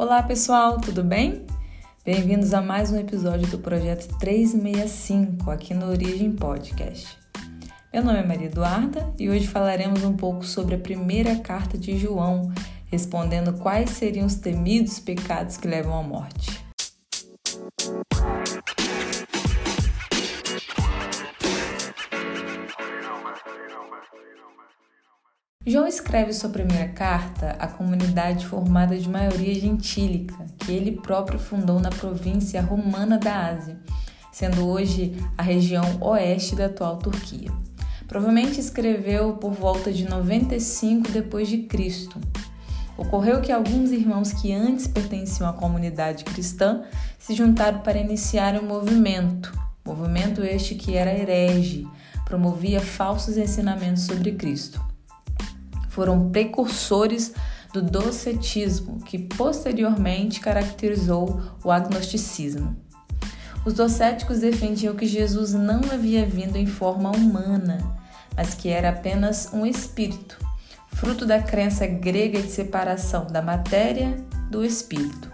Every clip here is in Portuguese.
Olá pessoal, tudo bem? Bem-vindos a mais um episódio do projeto 365 aqui no Origem Podcast. Meu nome é Maria Eduarda e hoje falaremos um pouco sobre a primeira carta de João, respondendo quais seriam os temidos pecados que levam à morte. João escreve sua primeira carta à comunidade formada de maioria gentílica, que ele próprio fundou na província romana da Ásia, sendo hoje a região oeste da atual Turquia. Provavelmente escreveu por volta de 95 depois de Cristo. Ocorreu que alguns irmãos que antes pertenciam à comunidade cristã se juntaram para iniciar um movimento, movimento este que era herege, promovia falsos ensinamentos sobre Cristo foram precursores do docetismo, que posteriormente caracterizou o agnosticismo. Os docéticos defendiam que Jesus não havia vindo em forma humana, mas que era apenas um espírito, fruto da crença grega de separação da matéria do espírito.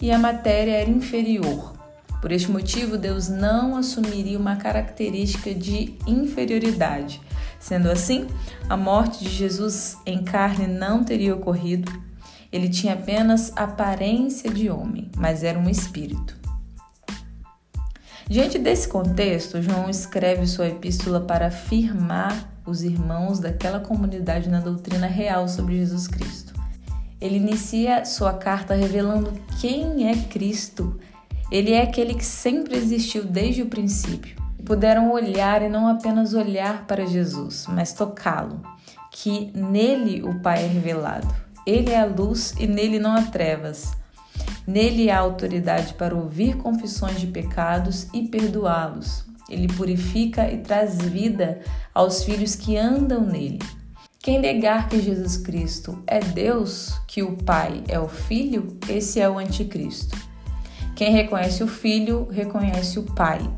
E a matéria era inferior. Por este motivo, Deus não assumiria uma característica de inferioridade, Sendo assim, a morte de Jesus em carne não teria ocorrido. Ele tinha apenas aparência de homem, mas era um espírito. Diante desse contexto, João escreve sua epístola para afirmar os irmãos daquela comunidade na doutrina real sobre Jesus Cristo. Ele inicia sua carta revelando quem é Cristo. Ele é aquele que sempre existiu desde o princípio puderam olhar e não apenas olhar para Jesus, mas tocá-lo, que nele o Pai é revelado. Ele é a luz e nele não há trevas. Nele há autoridade para ouvir confissões de pecados e perdoá-los. Ele purifica e traz vida aos filhos que andam nele. Quem negar que Jesus Cristo é Deus, que o Pai é o Filho, esse é o Anticristo. Quem reconhece o Filho, reconhece o Pai.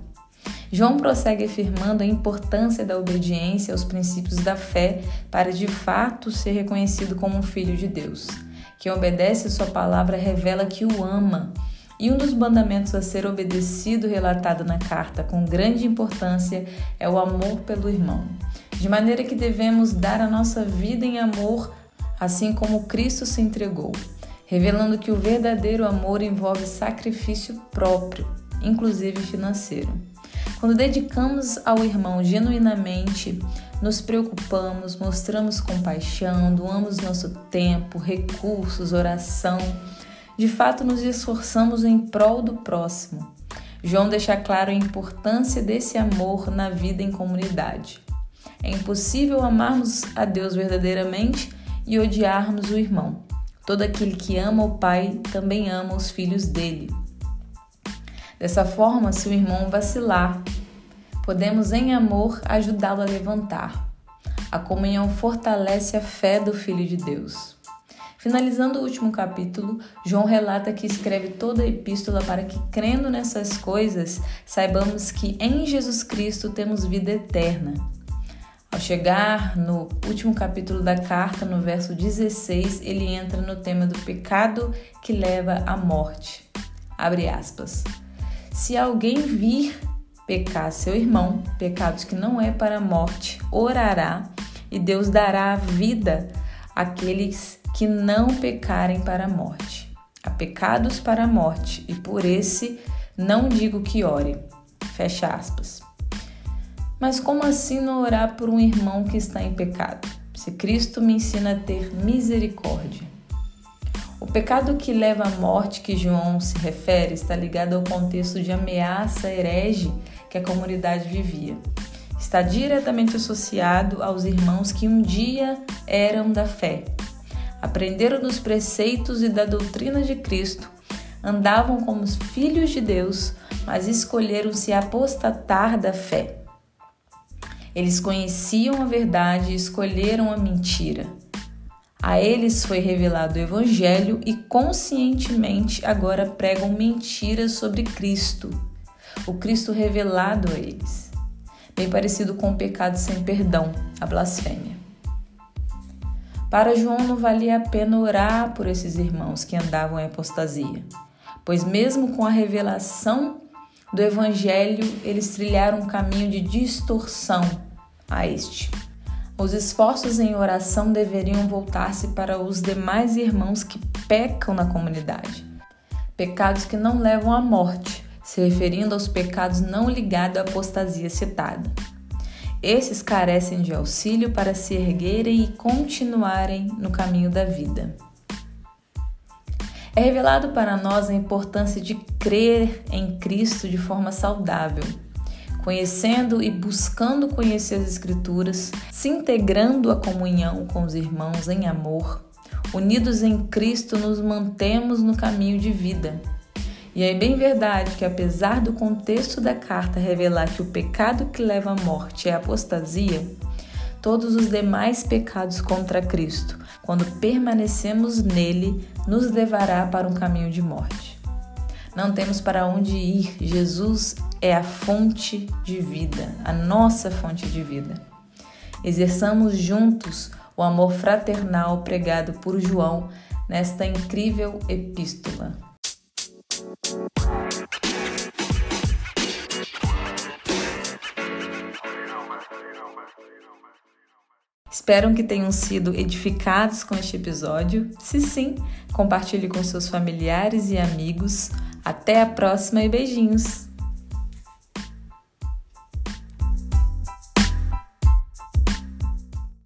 João prossegue afirmando a importância da obediência aos princípios da fé para de fato ser reconhecido como um filho de Deus. Quem obedece sua palavra revela que o ama. E um dos mandamentos a ser obedecido, relatado na carta com grande importância, é o amor pelo irmão. De maneira que devemos dar a nossa vida em amor, assim como Cristo se entregou, revelando que o verdadeiro amor envolve sacrifício próprio, inclusive financeiro. Quando dedicamos ao irmão genuinamente, nos preocupamos, mostramos compaixão, doamos nosso tempo, recursos, oração, de fato nos esforçamos em prol do próximo. João deixa claro a importância desse amor na vida em comunidade. É impossível amarmos a Deus verdadeiramente e odiarmos o irmão. Todo aquele que ama o Pai também ama os filhos dele. Dessa forma, se o irmão vacilar, podemos em amor ajudá-lo a levantar. A comunhão fortalece a fé do Filho de Deus. Finalizando o último capítulo, João relata que escreve toda a epístola para que, crendo nessas coisas, saibamos que em Jesus Cristo temos vida eterna. Ao chegar no último capítulo da carta, no verso 16, ele entra no tema do pecado que leva à morte. Abre aspas. Se alguém vir pecar seu irmão, pecados que não é para a morte, orará e Deus dará a vida àqueles que não pecarem para a morte. Há pecados para a morte e por esse não digo que ore. Fecha aspas. Mas como assim não orar por um irmão que está em pecado? Se Cristo me ensina a ter misericórdia. O pecado que leva à morte que João se refere está ligado ao contexto de ameaça herege que a comunidade vivia. Está diretamente associado aos irmãos que um dia eram da fé. Aprenderam dos preceitos e da doutrina de Cristo, andavam como filhos de Deus, mas escolheram se apostatar da fé. Eles conheciam a verdade e escolheram a mentira. A eles foi revelado o Evangelho e conscientemente agora pregam mentiras sobre Cristo, o Cristo revelado a eles, bem parecido com o pecado sem perdão, a blasfêmia. Para João não valia a pena orar por esses irmãos que andavam em apostasia, pois mesmo com a revelação do evangelho, eles trilharam um caminho de distorção a este. Os esforços em oração deveriam voltar-se para os demais irmãos que pecam na comunidade. Pecados que não levam à morte, se referindo aos pecados não ligados à apostasia citada. Esses carecem de auxílio para se erguerem e continuarem no caminho da vida. É revelado para nós a importância de crer em Cristo de forma saudável conhecendo e buscando conhecer as Escrituras, se integrando à comunhão com os irmãos em amor, unidos em Cristo, nos mantemos no caminho de vida. E é bem verdade que, apesar do contexto da carta revelar que o pecado que leva à morte é a apostasia, todos os demais pecados contra Cristo, quando permanecemos nele, nos levará para um caminho de morte. Não temos para onde ir, Jesus é a fonte de vida, a nossa fonte de vida. Exerçamos juntos o amor fraternal pregado por João nesta incrível epístola. Espero que tenham sido edificados com este episódio. Se sim, compartilhe com seus familiares e amigos. Até a próxima e beijinhos!